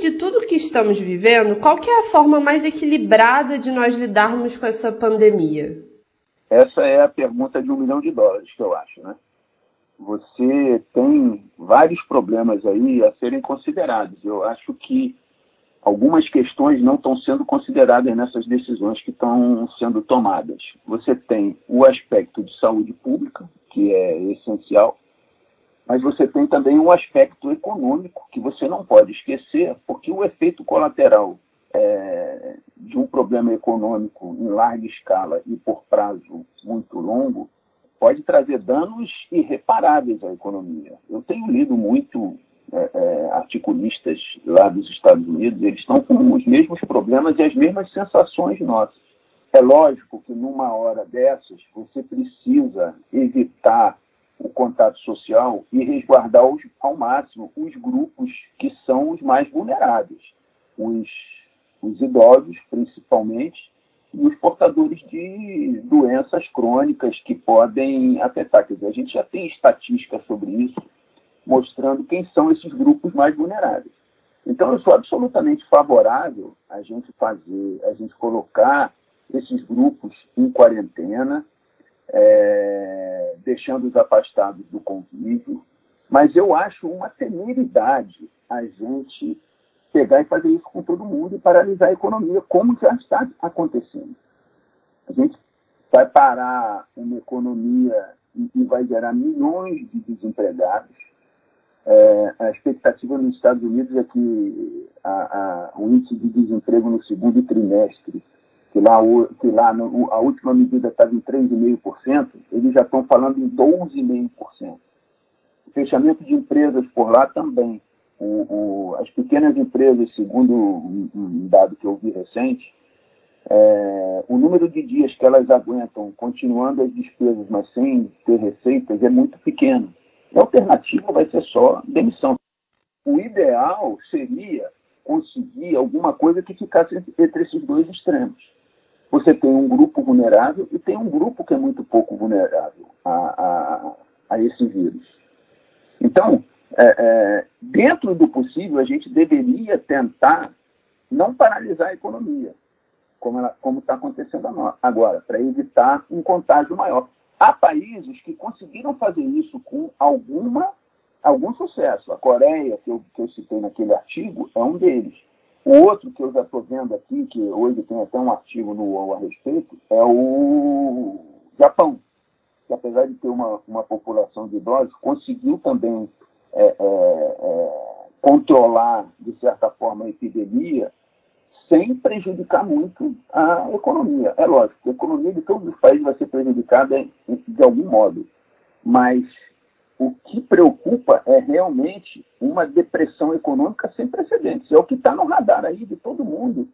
de tudo que estamos vivendo, qual é a forma mais equilibrada de nós lidarmos com essa pandemia? Essa é a pergunta de um milhão de dólares, que eu acho, né? Você tem vários problemas aí a serem considerados. Eu acho que algumas questões não estão sendo consideradas nessas decisões que estão sendo tomadas. Você tem o aspecto de saúde pública, que é essencial, mas você tem também um aspecto econômico que você não pode esquecer, porque o efeito colateral é, de um problema econômico em larga escala e por prazo muito longo pode trazer danos irreparáveis à economia. Eu tenho lido muito é, é, articulistas lá dos Estados Unidos, eles estão com os mesmos problemas e as mesmas sensações nossas. É lógico que numa hora dessas você precisa evitar o contato social e resguardar os, ao máximo os grupos que são os mais vulneráveis, os, os idosos principalmente e os portadores de doenças crônicas que podem afetar. Quer dizer, a gente já tem estatística sobre isso, mostrando quem são esses grupos mais vulneráveis. Então, eu sou absolutamente favorável a gente fazer, a gente colocar esses grupos em quarentena, é, deixando-os afastados do convívio, mas eu acho uma temeridade a gente pegar e fazer isso com todo mundo e paralisar a economia, como já está acontecendo. A gente vai parar uma economia e vai gerar milhões de desempregados. É, a expectativa nos Estados Unidos é que a, a, o índice de desemprego no segundo trimestre que lá, que lá no, a última medida estava em 3,5%, eles já estão falando em 12,5%. O fechamento de empresas por lá também. O, o, as pequenas empresas, segundo um, um, dado que eu vi recente, é, o número de dias que elas aguentam continuando as despesas, mas sem ter receitas, é muito pequeno. A alternativa vai ser só demissão. O ideal seria conseguir alguma coisa que ficasse entre esses dois extremos você tem um grupo vulnerável e tem um grupo que é muito pouco vulnerável a, a, a esse vírus. Então, é, é, dentro do possível, a gente deveria tentar não paralisar a economia, como está acontecendo agora, para evitar um contágio maior. Há países que conseguiram fazer isso com alguma, algum sucesso. A Coreia, que eu, que eu citei naquele artigo, é um deles. O outro que eu já estou vendo aqui, que hoje tem até um artigo no UOL a respeito, é o Japão, que apesar de ter uma, uma população de idosos, conseguiu também é, é, é, controlar, de certa forma, a epidemia sem prejudicar muito a economia. É lógico, a economia de todos os países vai ser prejudicada de algum modo, mas o que preocupa é realmente uma depressão econômica sem precedentes. É o que está no radar aí de todo mundo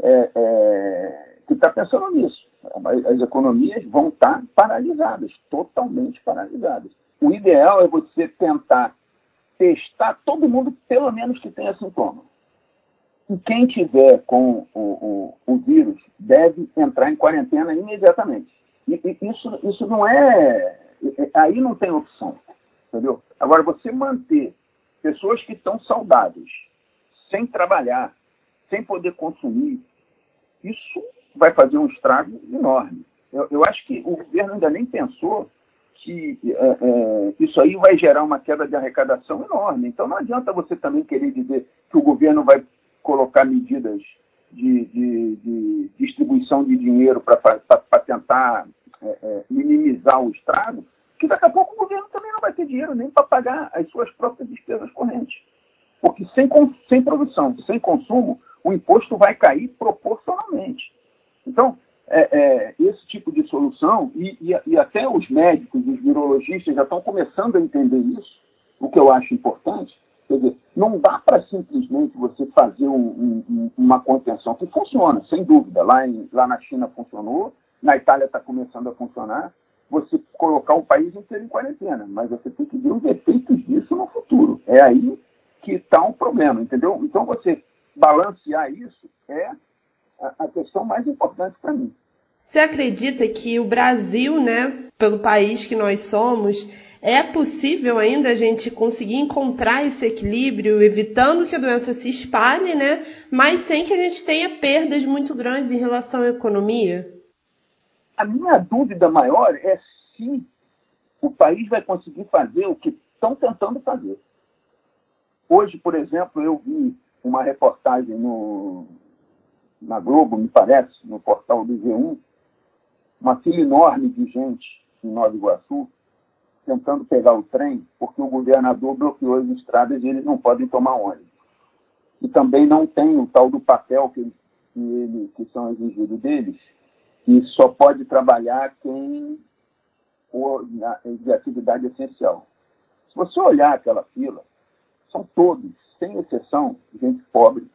é, é, que está pensando nisso. As economias vão estar tá paralisadas, totalmente paralisadas. O ideal é você tentar testar todo mundo, pelo menos que tenha sintoma. E quem tiver com o, o, o vírus deve entrar em quarentena imediatamente. E, e isso, isso não é. Aí não tem opção. Entendeu? Agora, você manter pessoas que estão saudáveis, sem trabalhar, sem poder consumir, isso vai fazer um estrago enorme. Eu, eu acho que o governo ainda nem pensou que é, é, isso aí vai gerar uma queda de arrecadação enorme. Então não adianta você também querer dizer que o governo vai colocar medidas de, de, de distribuição de dinheiro para tentar é, é, minimizar o estrago, que daqui a pouco o governo também não vai ter dinheiro nem para pagar as suas próprias despesas correntes. Porque sem, sem produção, sem consumo, o imposto vai cair proporcionalmente. Então, é, é, esse tipo de solução, e, e, e, até os médicos, os virologistas já estão começando a entender isso, o que eu acho importante, quer dizer, não dá para simplesmente você fazer um, um, uma contenção que funciona, sem dúvida. Lá, em, lá na China funcionou, na Itália está começando a funcionar, você colocar o país inteiro em quarentena, mas você tem que ver os efeitos disso no futuro. É aí que está o um problema, entendeu? Então você balancear isso é a, questão mais importante para mim. Você acredita que o Brasil, né, pelo país que nós somos, É possível ainda a gente conseguir encontrar esse equilíbrio, evitando que a doença se espalhe, né? Mas sem que a gente tenha perdas muito grandes em relação à economia? A minha dúvida maior é se o país vai conseguir fazer o que estão tentando fazer. Hoje, por exemplo, eu vi uma reportagem no, na Globo, me parece, no portal do G1, uma fila enorme de gente em Nova Iguaçu tentando pegar o trem porque o governador bloqueou as estradas e eles não podem tomar ônibus. E também não tem o tal do papel que, que, ele, que são exigidos deles, que só pode trabalhar quem for de atividade essencial. Se você olhar aquela fila, são todos, sem exceção, gente pobre,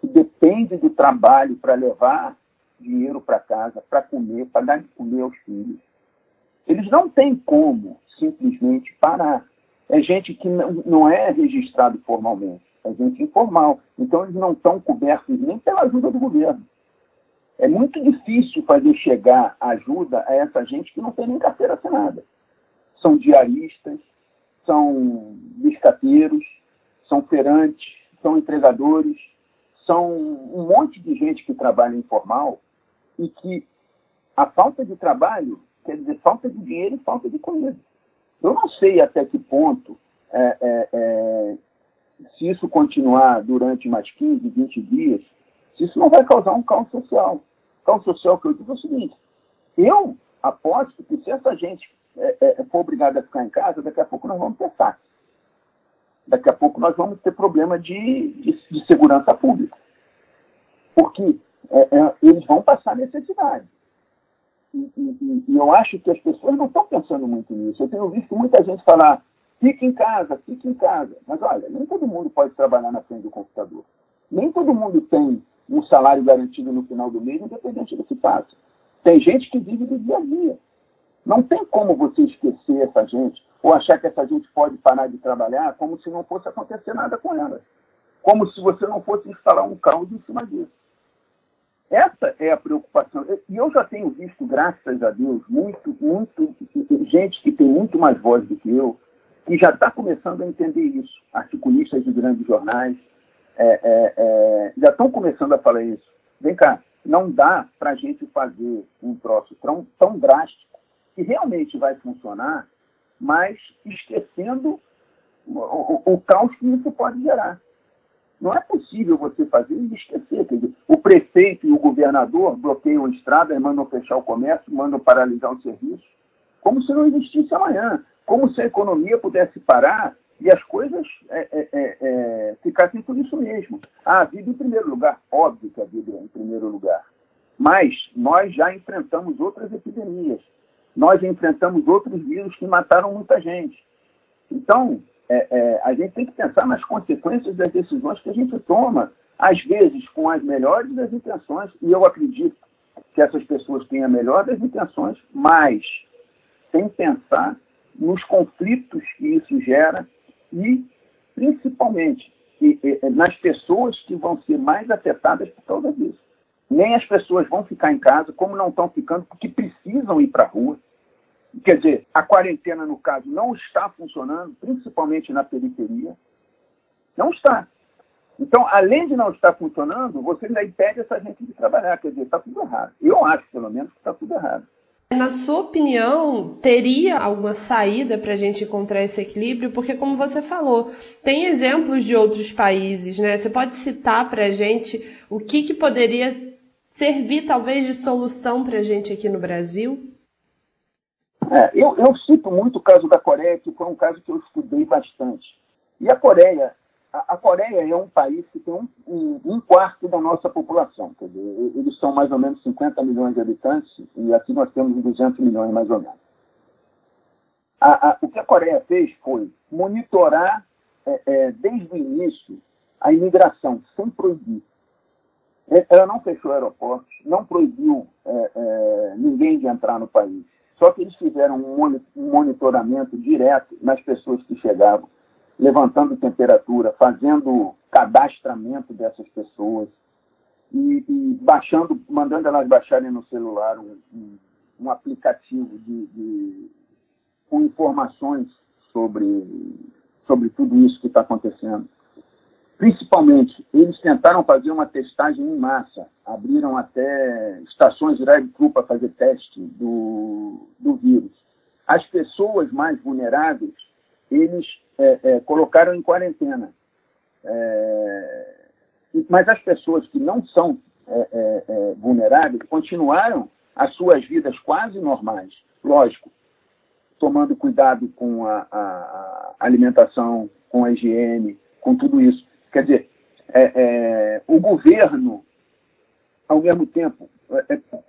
que depende do trabalho para levar dinheiro para casa, para comer, para dar de comer aos filhos. Eles não têm como simplesmente parar. É gente que não é registrado formalmente, é gente informal. Então, eles não estão cobertos nem pela ajuda do governo. É muito difícil fazer chegar ajuda a essa gente que não tem nem carteira assinada. São diaristas, são biscateiros, são feirantes, são entregadores, são um monte de gente que trabalha informal e que a falta de trabalho quer dizer falta de dinheiro e falta de comida. Eu não sei até que ponto, é, é, é, se isso continuar durante mais 15, 20 dias, se isso não vai causar um caos social. O caos social que eu digo é o seguinte: eu aposto que se essa gente é, é, for obrigada a ficar em casa, daqui a pouco nós vamos ter saque. Daqui a pouco nós vamos ter problema de, de, de segurança pública. Porque é, eles vão passar necessidade. E, e, e, eu acho que as pessoas não estão pensando muito nisso. Eu tenho visto muita gente falar, fique em casa, fique em casa. Mas olha, nem todo mundo pode trabalhar na frente do computador. Nem todo mundo tem um salário garantido no final do mês, independente do que faça. Tem gente que vive do dia a dia. Não tem como você esquecer essa gente, ou achar que essa gente pode parar de trabalhar como se não fosse acontecer nada com ela. Como se você não fosse instalar um caos em cima disso. Essa é a preocupação. E eu já tenho visto, graças a Deus, muito, muito, gente que tem muito mais voz do que eu, que já está começando a entender isso. Articulistas de grandes jornais é, é, é, já estão começando a falar isso. Vem cá, não dá para a gente fazer um troço tão, tão drástico que realmente vai funcionar, mas esquecendo o, o, o caos que isso pode gerar. Não é possível você fazer e esquecer. Dizer, o prefeito e o governador bloqueiam a estrada, mandam fechar o comércio, mandam paralisar o serviço, como se não existisse amanhã. Como se a economia pudesse parar e as coisas é, é, é, é ficassem por isso mesmo. Ah, a vida em primeiro lugar. Óbvio que a vida é em primeiro lugar. Mas nós já enfrentamos outras epidemias. Nós enfrentamos outros vírus que mataram muita gente. Então, é, é, a gente tem que pensar nas consequências das decisões que a gente toma, às vezes com as melhores das intenções, e eu acredito que essas pessoas têm a melhor das intenções, mas sem pensar nos conflitos que isso gera e, principalmente, nas pessoas que vão ser mais afetadas por causa disso. Nem as pessoas vão ficar em casa, como não estão ficando, porque precisam ir para a rua Quer dizer, a quarentena, no caso, não está funcionando, principalmente na periferia. Não está. Então, além de não estar funcionando, você ainda impede essa gente de trabalhar. Quer dizer, está tudo errado. Eu acho, pelo menos, que está tudo errado. Na sua opinião, teria alguma saída para a gente encontrar esse equilíbrio? Porque, como você falou, tem exemplos de outros países, né? Você pode citar para a gente o que, que poderia servir, talvez, de solução para a gente aqui no Brasil? É, eu, eu, cito muito o caso da Coreia, que foi um caso que eu estudei bastante. E a Coreia, a, Coreia é um país que tem um, um, um, quarto da nossa população. Dizer, eles são mais ou menos 50 milhões de habitantes e aqui nós temos 200 milhões mais ou menos. A, a, o que a Coreia fez foi monitorar é, é, desde o início a imigração, sem proibir. É, ela não fechou aeroportos, não proibiu é, é, ninguém de entrar no país só que eles fizeram um monitoramento direto nas pessoas que chegavam, levantando temperatura, fazendo cadastramento dessas pessoas e, e baixando, mandando elas baixarem no celular um, um, um aplicativo de, de, com informações sobre, sobre tudo isso que está acontecendo. Principalmente, eles tentaram fazer uma testagem em massa, abriram até estações de drive-thru para fazer teste do, do vírus. As pessoas mais vulneráveis, eles é, é, colocaram em quarentena. É, mas as pessoas que não são é, é, vulneráveis continuaram as suas vidas quase normais, lógico, tomando cuidado com a, a, a alimentação, com a higiene, com tudo isso. Quer dizer, o governo, ao mesmo tempo,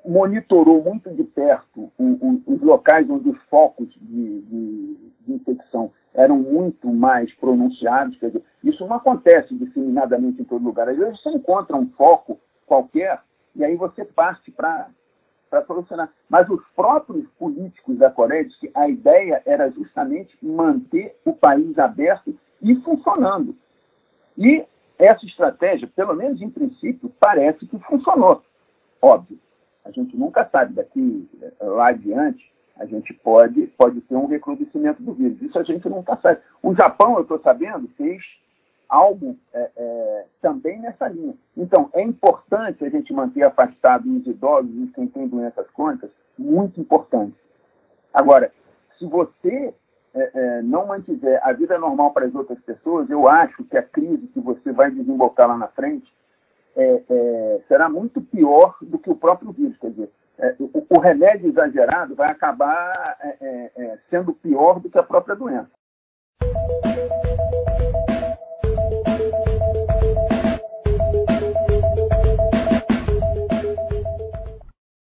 monitorou muito de perto o, o, os locais onde os focos de, de, de, infecção eram muito mais pronunciados. Quer dizer, isso não acontece disseminadamente em todo lugar. Às vezes você encontra um foco qualquer e aí você parte para para solucionar. Mas os próprios políticos da Coreia dizem que a ideia era justamente manter o país aberto e funcionando. E essa estratégia, pelo menos em princípio, parece que funcionou. Óbvio, a gente nunca sabe daqui eh, lá adiante, a gente pode, pode ter um recrudescimento do vírus. Isso a gente nunca sabe. O Japão, eu estou sabendo, fez algo é, é, também nessa linha. Então, é importante a gente manter afastado os idosos e quem tem doenças crônicas, muito importante. Agora, se você é, não mantiver a vida normal para as outras pessoas, eu acho que a crise que você vai desembocar lá na frente é, é, será muito pior do que o próprio vírus. Quer dizer, o, o, remédio exagerado vai acabar sendo pior do que a própria doença.